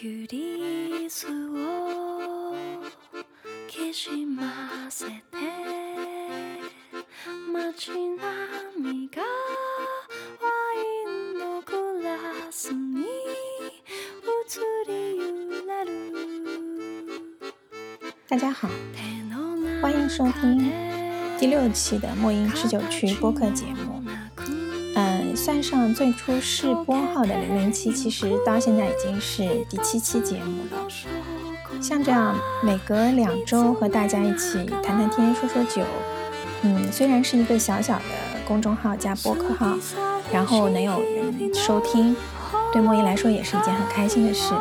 ユリスをきしませて街並みがワインのグラスに移り揺れる大家好，手の中欢迎收听第六期的墨音持久区播客节目。 嗯，算上最初试播号的零零七，其实到现在已经是第七期节目了。像这样每隔两周和大家一起谈谈天、说说酒，嗯，虽然是一个小小的公众号加播客号，然后能有人收听，对莫伊来说也是一件很开心的事。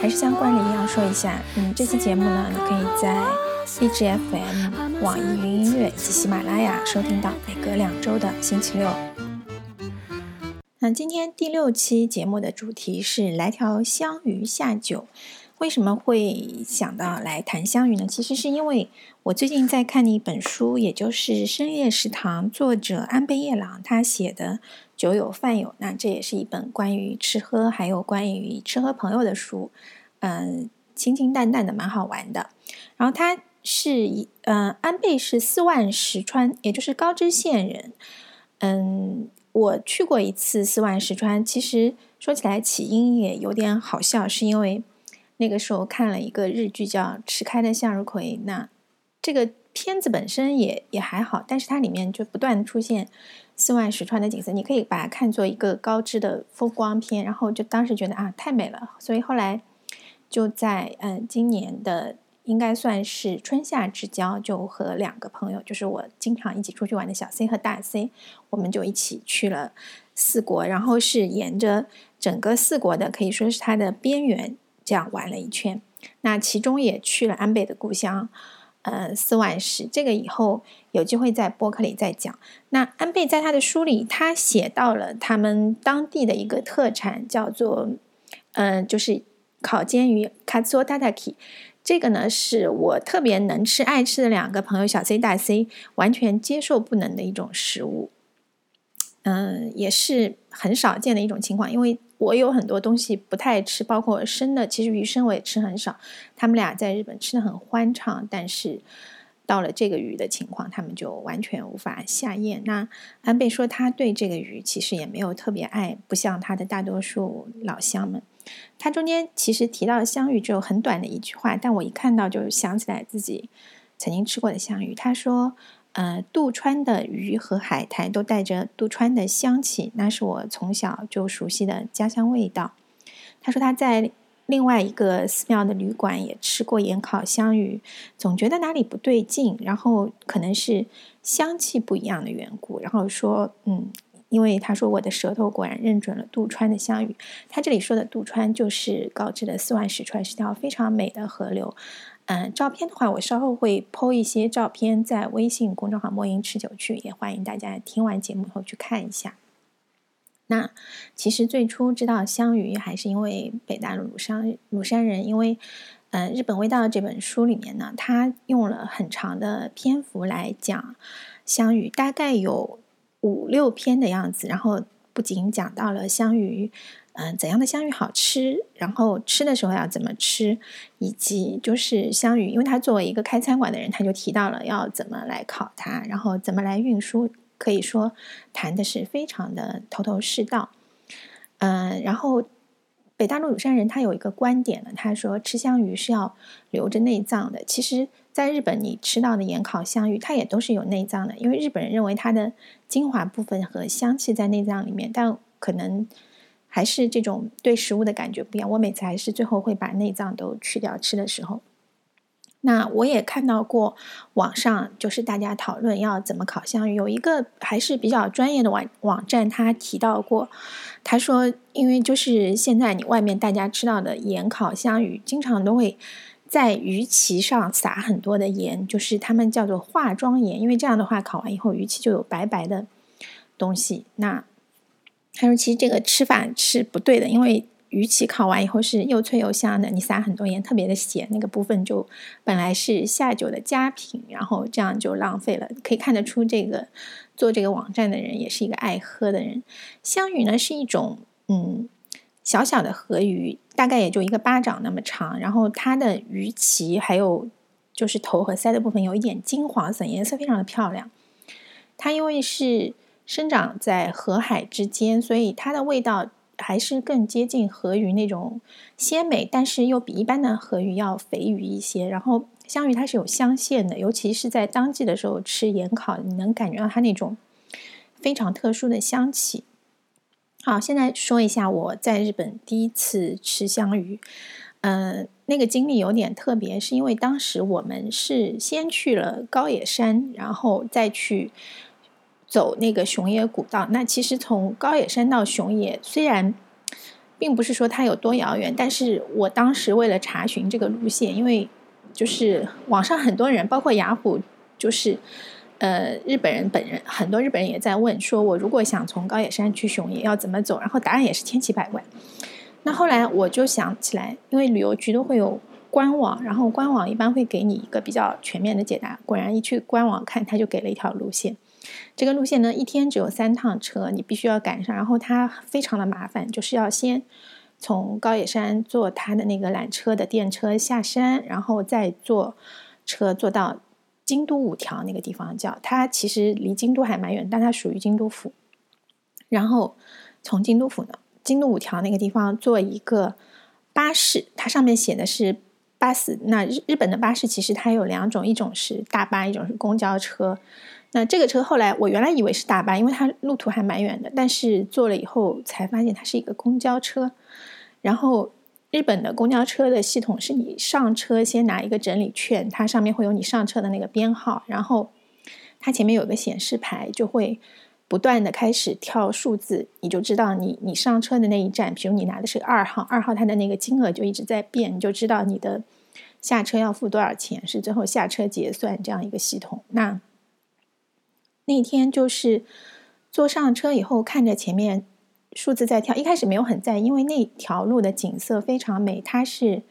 还是像惯例一样说一下，嗯，这期节目呢，你可以在荔枝 FM、网易云音乐以及喜马拉雅收听到每隔两周的星期六。那今天第六期节目的主题是来条香鱼下酒。为什么会想到来谈香鱼呢？其实是因为我最近在看一本书，也就是《深夜食堂》作者安倍夜郎他写的《酒友饭友》。那这也是一本关于吃喝，还有关于吃喝朋友的书。嗯，清清淡淡的，蛮好玩的。然后他是一，嗯，安倍是四万石川，也就是高知县人。嗯，我去过一次四万石川，其实说起来起因也有点好笑，是因为那个时候看了一个日剧叫《迟开的向日葵》，那这个片子本身也也还好，但是它里面就不断出现四万石川的景色，你可以把它看作一个高知的风光片，然后就当时觉得啊太美了，所以后来就在嗯今年的。应该算是春夏之交，就和两个朋友，就是我经常一起出去玩的小 C 和大 C，我们就一起去了四国，然后是沿着整个四国的，可以说是它的边缘，这样玩了一圈。那其中也去了安倍的故乡，呃，四万石。这个以后有机会在播客里再讲。那安倍在他的书里，他写到了他们当地的一个特产，叫做，嗯，就是烤煎鱼 （katsu tataki）。这个呢，是我特别能吃、爱吃的两个朋友小 C 大 C 完全接受不能的一种食物。嗯，也是很少见的一种情况，因为我有很多东西不太吃，包括生的，其实鱼生我也吃很少。他们俩在日本吃的很欢畅，但是到了这个鱼的情况，他们就完全无法下咽。那安倍说他对这个鱼其实也没有特别爱，不像他的大多数老乡们。他中间其实提到香芋只有很短的一句话，但我一看到就想起来自己曾经吃过的香芋。他说：“呃，渡川的鱼和海苔都带着渡川的香气，那是我从小就熟悉的家乡味道。”他说他在另外一个寺庙的旅馆也吃过盐烤香鱼，总觉得哪里不对劲，然后可能是香气不一样的缘故，然后说：“嗯。”因为他说我的舌头果然认准了渡川的香芋，他这里说的渡川就是高知的四万石川，是条非常美的河流。嗯，照片的话，我稍后会 PO 一些照片在微信公众号“莫音持久去”，也欢迎大家听完节目后去看一下。那其实最初知道香鱼还是因为北大陆鲁山鲁山人，因为嗯，《日本味道》这本书里面呢，他用了很长的篇幅来讲香鱼，大概有。五六篇的样子，然后不仅讲到了香鱼，嗯，怎样的香鱼好吃，然后吃的时候要怎么吃，以及就是香鱼，因为他作为一个开餐馆的人，他就提到了要怎么来烤它，然后怎么来运输，可以说谈的是非常的头头是道。嗯，然后北大陆鲁山人他有一个观点呢，他说吃香鱼是要留着内脏的，其实。在日本，你吃到的盐烤香芋，它也都是有内脏的，因为日本人认为它的精华部分和香气在内脏里面，但可能还是这种对食物的感觉不一样。我每次还是最后会把内脏都去掉吃的时候。那我也看到过网上就是大家讨论要怎么烤香芋，有一个还是比较专业的网网站，他提到过，他说，因为就是现在你外面大家吃到的盐烤香芋，经常都会。在鱼鳍上撒很多的盐，就是他们叫做化妆盐，因为这样的话烤完以后鱼鳍就有白白的东西。那他说其实这个吃法是不对的，因为鱼鳍烤完以后是又脆又香的，你撒很多盐特别的咸，那个部分就本来是下酒的佳品，然后这样就浪费了。可以看得出这个做这个网站的人也是一个爱喝的人。香鱼呢是一种嗯。小小的河鱼，大概也就一个巴掌那么长，然后它的鱼鳍还有就是头和腮的部分有一点金黄色，颜色非常的漂亮。它因为是生长在河海之间，所以它的味道还是更接近河鱼那种鲜美，但是又比一般的河鱼要肥鱼一些。然后香鱼它是有香线的，尤其是在当季的时候吃盐烤，你能感觉到它那种非常特殊的香气。好，现在说一下我在日本第一次吃香鱼，嗯，那个经历有点特别，是因为当时我们是先去了高野山，然后再去走那个熊野古道。那其实从高野山到熊野，虽然并不是说它有多遥远，但是我当时为了查询这个路线，因为就是网上很多人，包括雅虎，就是。呃，日本人本人很多日本人也在问，说我如果想从高野山去熊野要怎么走？然后答案也是千奇百怪。那后来我就想起来，因为旅游局都会有官网，然后官网一般会给你一个比较全面的解答。果然一去官网看，他就给了一条路线。这个路线呢，一天只有三趟车，你必须要赶上。然后它非常的麻烦，就是要先从高野山坐他的那个缆车的电车下山，然后再坐车坐到。京都五条那个地方叫它，其实离京都还蛮远，但它属于京都府。然后从京都府呢，京都五条那个地方坐一个巴士，它上面写的是巴士。那日日本的巴士其实它有两种，一种是大巴，一种是公交车。那这个车后来我原来以为是大巴，因为它路途还蛮远的，但是坐了以后才发现它是一个公交车。然后。日本的公交车的系统是你上车先拿一个整理券，它上面会有你上车的那个编号，然后它前面有个显示牌，就会不断的开始跳数字，你就知道你你上车的那一站，比如你拿的是二号，二号它的那个金额就一直在变，你就知道你的下车要付多少钱，是最后下车结算这样一个系统。那那天就是坐上车以后，看着前面。数字在跳，一开始没有很在意，因为那条路的景色非常美，它是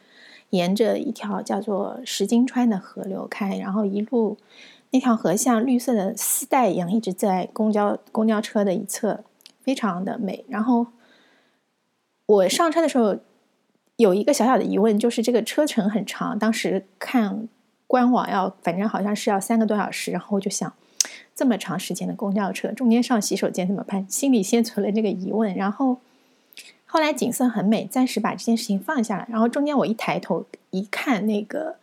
沿着一条叫做石金川的河流开，然后一路那条河像绿色的丝带一样一直在公交公交车的一侧，非常的美。然后我上车的时候有一个小小的疑问，就是这个车程很长，当时看官网要反正好像是要三个多小时，然后我就想。这么长时间的公交车，中间上洗手间怎么办？心里先存了这个疑问，然后后来景色很美，暂时把这件事情放下来。然后中间我一抬头一看，那个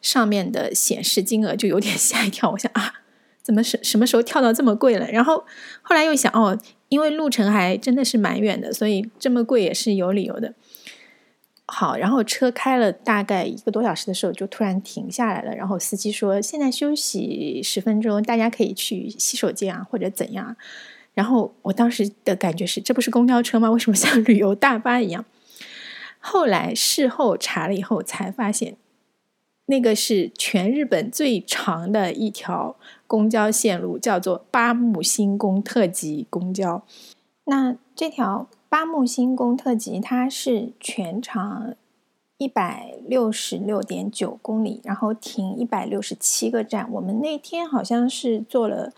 上面的显示金额就有点 吓一跳。我想啊，怎么什什么时候跳到这么贵了？然后后来又想，哦，因为路程还真的是蛮远的，所以这么贵也是有理由的。好，然后车开了大概一个多小时的时候，就突然停下来了。然后司机说：“现在休息十分钟，大家可以去洗手间啊，或者怎样。”然后我当时的感觉是：这不是公交车吗？为什么像旅游大巴一样？后来事后查了以后，才发现那个是全日本最长的一条公交线路，叫做八木星宫特急公交。那这条。八木星宫特急，它是全长一百六十六点九公里，然后停一百六十七个站。我们那天好像是坐了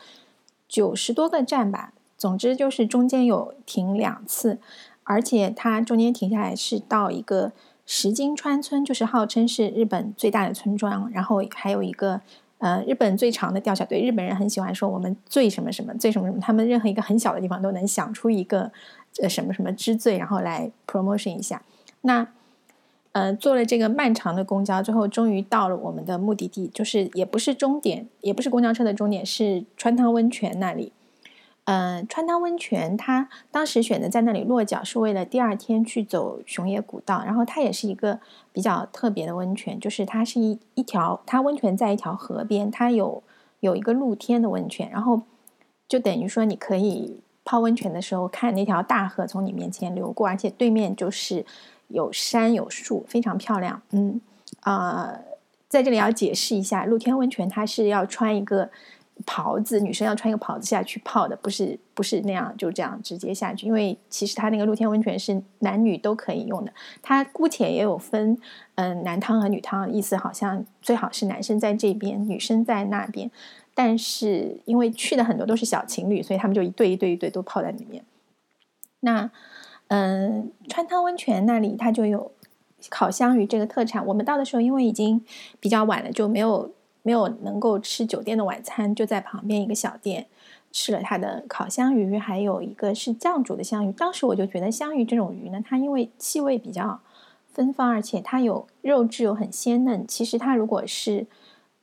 九十多个站吧。总之就是中间有停两次，而且它中间停下来是到一个石金川村，就是号称是日本最大的村庄。然后还有一个呃日本最长的吊桥。对日本人很喜欢说我们最什么什么最什么什么，他们任何一个很小的地方都能想出一个。呃，什么什么之最，然后来 promotion 一下。那，呃，坐了这个漫长的公交最后，终于到了我们的目的地，就是也不是终点，也不是公交车的终点，是川汤温泉那里。嗯，川汤温泉，它当时选择在那里落脚，是为了第二天去走熊野古道。然后它也是一个比较特别的温泉，就是它是一一条，它温泉在一条河边，它有有一个露天的温泉，然后就等于说你可以。泡温泉的时候，看那条大河从你面前流过，而且对面就是有山有树，非常漂亮。嗯啊，在这里要解释一下，露天温泉它是要穿一个袍子，女生要穿一个袍子下去泡的，不是不是那样就这样直接下去。因为其实它那个露天温泉是男女都可以用的，它姑且也有分嗯男汤和女汤，意思好像最好是男生在这边，女生在那边。但是因为去的很多都是小情侣，所以他们就一对一对一对都泡在里面。那嗯，川汤温泉那里它就有烤香鱼这个特产。我们到的时候，因为已经比较晚了，就没有没有能够吃酒店的晚餐，就在旁边一个小店吃了它的烤香鱼，还有一个是酱煮的香鱼。当时我就觉得香鱼这种鱼呢，它因为气味比较芬芳，而且它有肉质又很鲜嫩。其实它如果是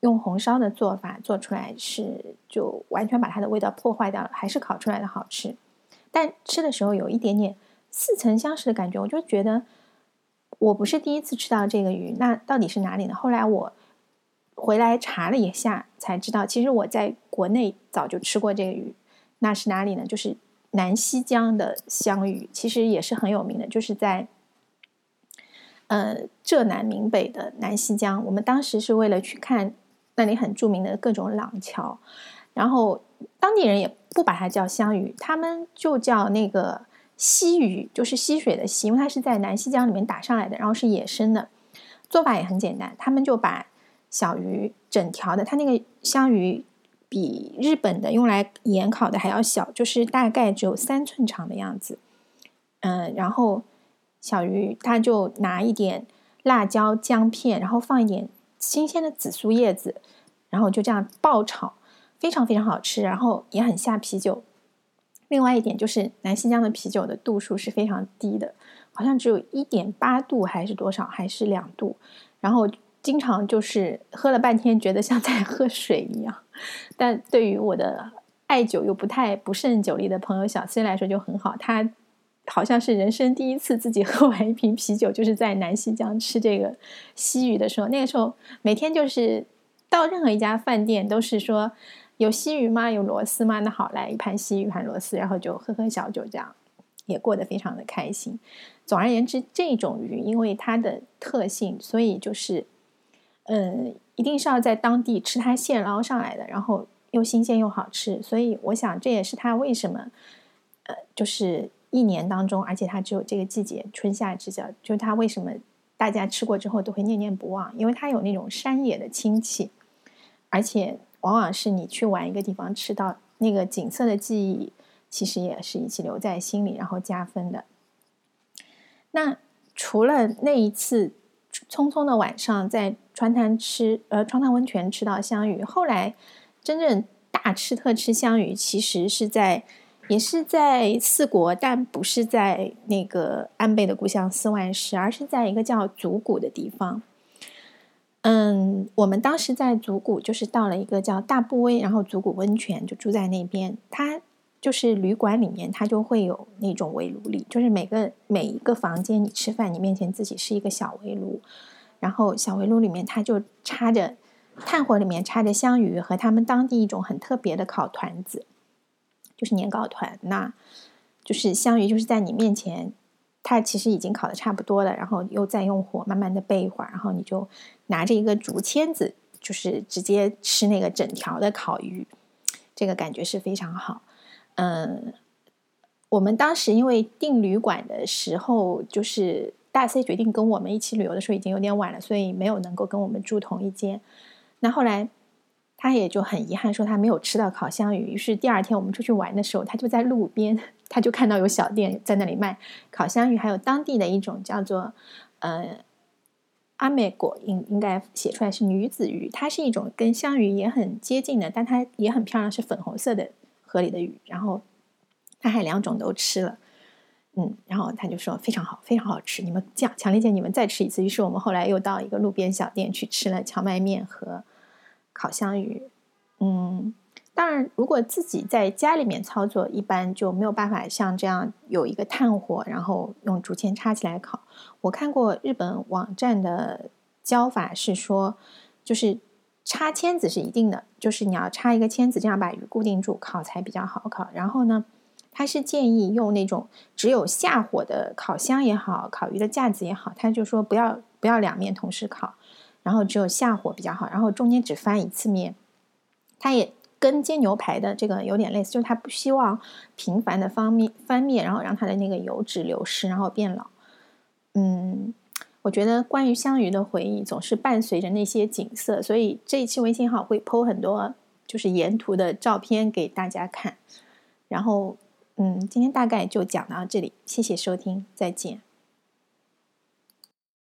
用红烧的做法做出来，是就完全把它的味道破坏掉了，还是烤出来的好吃。但吃的时候有一点点。似曾相识的感觉，我就觉得我不是第一次吃到这个鱼，那到底是哪里呢？后来我回来查了一下，才知道其实我在国内早就吃过这个鱼。那是哪里呢？就是南溪江的香鱼，其实也是很有名的，就是在呃浙南闽北的南溪江。我们当时是为了去看那里很著名的各种廊桥，然后当地人也不把它叫香鱼，他们就叫那个。溪鱼就是溪水的溪，因为它是在南溪江里面打上来的，然后是野生的，做法也很简单。他们就把小鱼整条的，它那个香鱼比日本的用来盐烤的还要小，就是大概只有三寸长的样子。嗯，然后小鱼他就拿一点辣椒姜片，然后放一点新鲜的紫苏叶子，然后就这样爆炒，非常非常好吃，然后也很下啤酒。另外一点就是南溪江的啤酒的度数是非常低的，好像只有一点八度还是多少，还是两度。然后经常就是喝了半天，觉得像在喝水一样。但对于我的爱酒又不太不胜酒力的朋友小 C 来说就很好，他好像是人生第一次自己喝完一瓶啤酒，就是在南溪江吃这个溪鱼的时候。那个时候每天就是到任何一家饭店都是说。有西鱼吗？有螺丝吗？那好，来一盘西鱼，盘螺丝，然后就喝喝小酒，这样也过得非常的开心。总而言之，这种鱼因为它的特性，所以就是，嗯，一定是要在当地吃它现捞上来的，然后又新鲜又好吃。所以我想，这也是它为什么，呃，就是一年当中，而且它只有这个季节，春夏之交，就是它为什么大家吃过之后都会念念不忘，因为它有那种山野的清气，而且。往往是你去玩一个地方吃到那个景色的记忆，其实也是一起留在心里，然后加分的。那除了那一次匆匆的晚上在川滩吃呃川滩温泉吃到香芋，后来真正大吃特吃香芋，其实是在也是在四国，但不是在那个安倍的故乡四万市，而是在一个叫足谷的地方。嗯，我们当时在足谷，就是到了一个叫大部威，然后足谷温泉就住在那边。它就是旅馆里面，它就会有那种围炉里，就是每个每一个房间，你吃饭，你面前自己是一个小围炉，然后小围炉里面它就插着炭火，里面插着香鱼和他们当地一种很特别的烤团子，就是年糕团。那就是香鱼就是在你面前。它其实已经烤的差不多了，然后又再用火慢慢的备一会儿，然后你就拿着一个竹签子，就是直接吃那个整条的烤鱼，这个感觉是非常好。嗯，我们当时因为订旅馆的时候，就是大 C 决定跟我们一起旅游的时候已经有点晚了，所以没有能够跟我们住同一间。那后来。他也就很遗憾说他没有吃到烤香鱼，于是第二天我们出去玩的时候，他就在路边，他就看到有小店在那里卖烤香鱼，还有当地的一种叫做呃阿美果，应应该写出来是女子鱼，它是一种跟香鱼也很接近的，但它也很漂亮，是粉红色的河里的鱼。然后他还两种都吃了，嗯，然后他就说非常好，非常好吃，你们这样强烈建议你们再吃一次。于是我们后来又到一个路边小店去吃了荞麦面和。烤香鱼，嗯，当然，如果自己在家里面操作，一般就没有办法像这样有一个炭火，然后用竹签插起来烤。我看过日本网站的教法是说，就是插签子是一定的，就是你要插一个签子，这样把鱼固定住，烤才比较好烤。然后呢，他是建议用那种只有下火的烤箱也好，烤鱼的架子也好，他就说不要不要两面同时烤。然后只有下火比较好，然后中间只翻一次面，他也跟煎牛排的这个有点类似，就是他不希望频繁的翻面翻面，然后让它的那个油脂流失，然后变老。嗯，我觉得关于香鱼的回忆总是伴随着那些景色，所以这一期微信号会 PO 很多就是沿途的照片给大家看。然后嗯，今天大概就讲到这里，谢谢收听，再见。